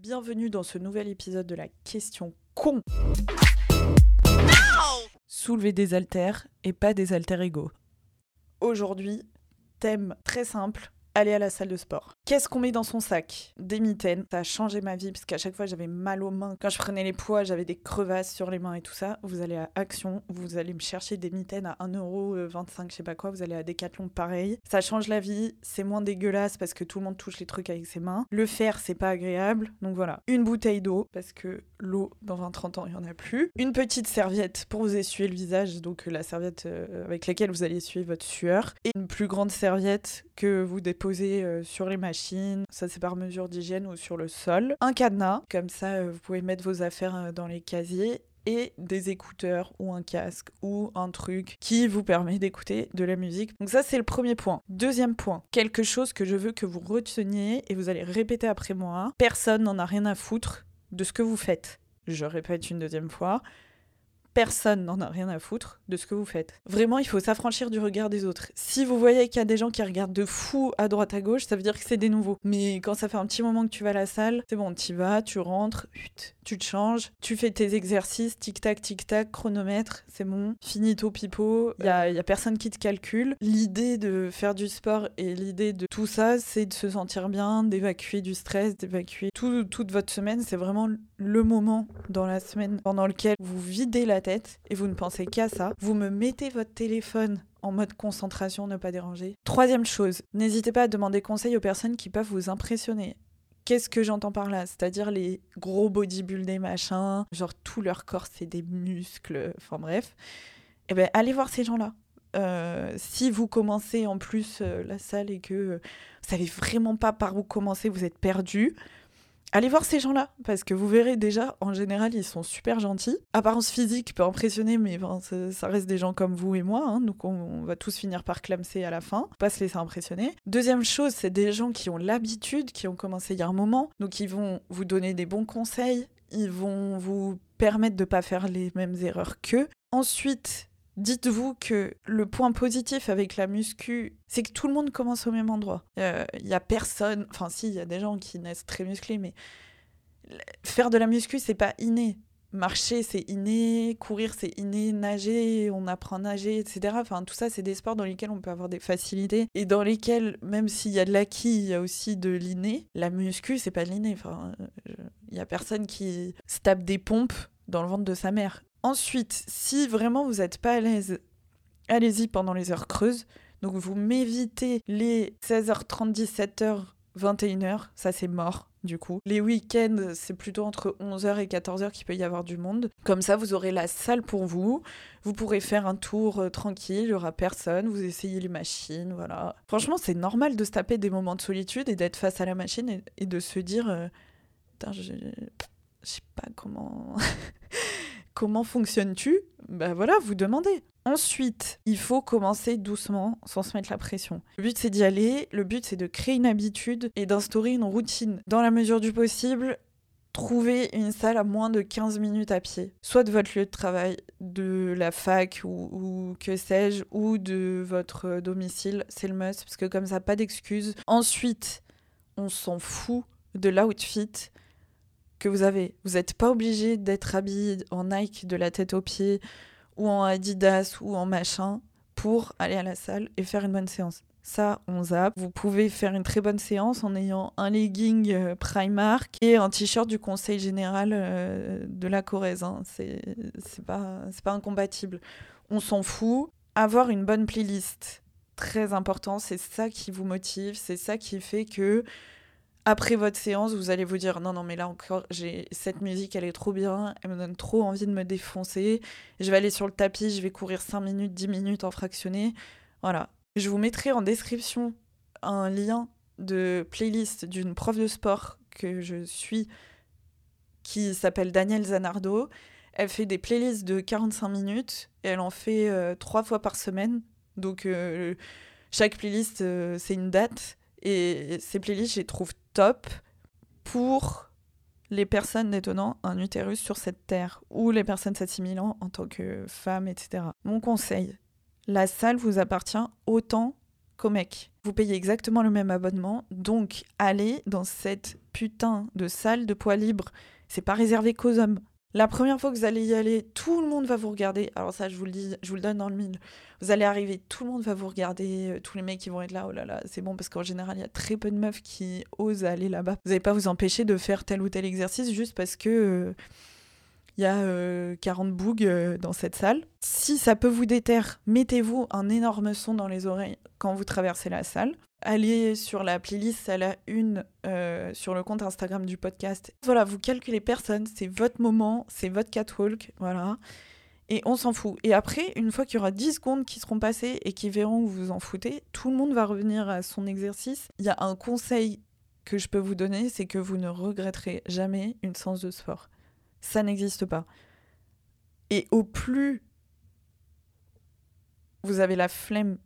Bienvenue dans ce nouvel épisode de la question con. Soulever des haltères et pas des haltères égaux. Aujourd'hui, thème très simple, aller à la salle de sport. Qu'est-ce qu'on met dans son sac? Des mitaines. Ça a changé ma vie parce qu'à chaque fois j'avais mal aux mains. Quand je prenais les poids, j'avais des crevasses sur les mains et tout ça. Vous allez à Action, vous allez me chercher des mitaines à 1,25€, je sais pas quoi. Vous allez à Decathlon, pareil. Ça change la vie, c'est moins dégueulasse parce que tout le monde touche les trucs avec ses mains. Le faire, c'est pas agréable. Donc voilà. Une bouteille d'eau parce que l'eau, dans 20-30 ans, il y en a plus. Une petite serviette pour vous essuyer le visage, donc la serviette euh, avec laquelle vous allez essuyer votre sueur. Et une plus grande serviette que vous déposez euh, sur les machines, ça c'est par mesure d'hygiène ou sur le sol. Un cadenas, comme ça euh, vous pouvez mettre vos affaires euh, dans les casiers et des écouteurs ou un casque ou un truc qui vous permet d'écouter de la musique. Donc ça c'est le premier point. Deuxième point, quelque chose que je veux que vous reteniez et vous allez répéter après moi. Personne n'en a rien à foutre de ce que vous faites. Je répète une deuxième fois personne n'en a rien à foutre de ce que vous faites. Vraiment, il faut s'affranchir du regard des autres. Si vous voyez qu'il y a des gens qui regardent de fou à droite à gauche, ça veut dire que c'est des nouveaux. Mais quand ça fait un petit moment que tu vas à la salle, c'est bon, tu vas, tu rentres, tu te changes, tu fais tes exercices, tic-tac, tic-tac, chronomètre, c'est bon, finito pipo, il y a, y a personne qui te calcule. L'idée de faire du sport et l'idée de tout ça, c'est de se sentir bien, d'évacuer du stress, d'évacuer toute votre semaine. C'est vraiment le moment dans la semaine pendant lequel vous videz la tête et vous ne pensez qu'à ça. Vous me mettez votre téléphone en mode concentration, ne pas déranger. Troisième chose, n'hésitez pas à demander conseil aux personnes qui peuvent vous impressionner. Qu'est-ce que j'entends par là? C'est-à-dire les gros bodybuildés machins, genre tout leur corps c'est des muscles, enfin bref. Eh bien, allez voir ces gens-là. Euh, si vous commencez en plus euh, la salle et que vous savez vraiment pas par où commencer, vous êtes perdu, Allez voir ces gens-là, parce que vous verrez déjà, en général, ils sont super gentils. Apparence physique peut impressionner, mais ça reste des gens comme vous et moi, hein, on, va tous finir par clamser à la fin, pas se laisser impressionner. Deuxième chose, c'est des gens qui ont l'habitude, qui ont commencé il y a un moment, donc ils vont vous donner des bons conseils, ils vont vous permettre de ne pas faire les mêmes erreurs qu'eux. Ensuite, Dites-vous que le point positif avec la muscu, c'est que tout le monde commence au même endroit. Il euh, y a personne, enfin si, il y a des gens qui naissent très musclés, mais faire de la muscu, c'est pas inné. Marcher, c'est inné, courir, c'est inné, nager, on apprend à nager, etc. Enfin, tout ça, c'est des sports dans lesquels on peut avoir des facilités et dans lesquels, même s'il y a de l'acquis, il y a aussi de l'inné. La muscu, c'est pas de l'inné. Enfin, il y a personne qui se tape des pompes dans le ventre de sa mère. Ensuite, si vraiment vous n'êtes pas à l'aise, allez-y pendant les heures creuses. Donc vous m'évitez les 16h30, 17h, 21h, ça c'est mort du coup. Les week-ends, c'est plutôt entre 11h et 14h qu'il peut y avoir du monde. Comme ça, vous aurez la salle pour vous. Vous pourrez faire un tour euh, tranquille, il n'y aura personne, vous essayez les machines, voilà. Franchement, c'est normal de se taper des moments de solitude et d'être face à la machine et, de se dire... Euh, putain, je sais pas comment... Comment fonctionnes-tu? Ben voilà, vous demandez. Ensuite, il faut commencer doucement, sans se mettre la pression. Le but, c'est d'y aller. Le but, c'est de créer une habitude et d'instaurer une routine. Dans la mesure du possible, trouver une salle à moins de 15 minutes à pied. Soit de votre lieu de travail, de la fac ou, ou que sais-je, ou de votre domicile. C'est le must, parce que comme ça, pas d'excuses. Ensuite, on s'en fout de l'outfit que vous avez. Vous n'êtes pas obligé d'être habillé en Nike de la tête aux pieds ou en Adidas ou en machin pour aller à la salle et faire une bonne séance. Ça, on zappe. Vous pouvez faire une très bonne séance en ayant un legging euh, Primark et un t-shirt du Conseil général euh, de la Corrèze. Hein. C'est pas, pas incompatible. On s'en fout. Avoir une bonne playlist, très important. C'est ça qui vous motive. C'est ça qui fait que après votre séance, vous allez vous dire non, non, mais là encore, j'ai cette musique, elle est trop bien, elle me donne trop envie de me défoncer. Je vais aller sur le tapis, je vais courir 5 minutes, 10 minutes en fractionné. Voilà. Je vous mettrai en description un lien de playlist d'une prof de sport que je suis qui s'appelle Danielle Zanardo. Elle fait des playlists de 45 minutes et elle en fait euh, trois fois par semaine. Donc euh, chaque playlist, euh, c'est une date. Et ces playlists, je les trouve top pour les personnes détenant un utérus sur cette terre ou les personnes s'assimilant en tant que femmes, etc. Mon conseil, la salle vous appartient autant qu'aux mecs. Vous payez exactement le même abonnement, donc allez dans cette putain de salle de poids libre. C'est pas réservé qu'aux hommes. La première fois que vous allez y aller, tout le monde va vous regarder. Alors ça, je vous le dis, je vous le donne dans le mille. Vous allez arriver, tout le monde va vous regarder. euh, Tous les mecs qui vont être là, oh là là, c'est bon parce qu'en général, il y a très peu de meufs qui osent aller là-bas. Vous n'allez pas vous empêcher de faire tel ou tel exercice juste parce que euh, il y a euh, 40 bougs euh, dans cette salle. Si ça peut vous déterre, mettez-vous un énorme son dans les oreilles quand vous traversez la salle. Allez sur la playlist à la une euh, sur le compte Instagram du podcast. Voilà, vous calculez personne, c'est votre moment, c'est votre catwalk, voilà. Et on s'en fout. Et après, une fois qu'il y aura 10 secondes qui seront passées et qui verront que vous vous en foutez, tout le monde va revenir à son exercice. Il y a un conseil que je peux vous donner, c'est que vous ne regretterez jamais une séance de sport. Ça n'existe pas. Et au plus vous avez la flemme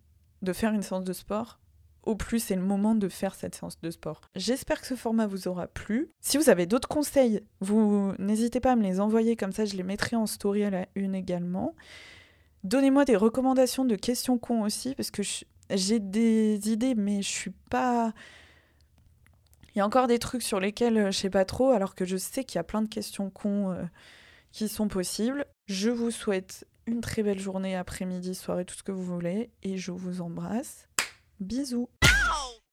de faire une séance de sport, au plus c'est le moment de faire cette séance de sport. J'espère que ce format vous aura plu. Si vous avez d'autres conseils, vous n'hésitez pas à me les envoyer comme ça, je les mettrai en story à la une également. Donnez-moi des recommandations de questions cons aussi parce que j'ai des idées mais je suis pas il y a encore des trucs sur lesquels euh, je sais pas trop alors que je sais qu'il y a plein de questions cons euh, qui sont possibles. Je vous souhaite une très belle journée, après-midi, soirée, tout ce que vous voulez et je vous embrasse. Bisous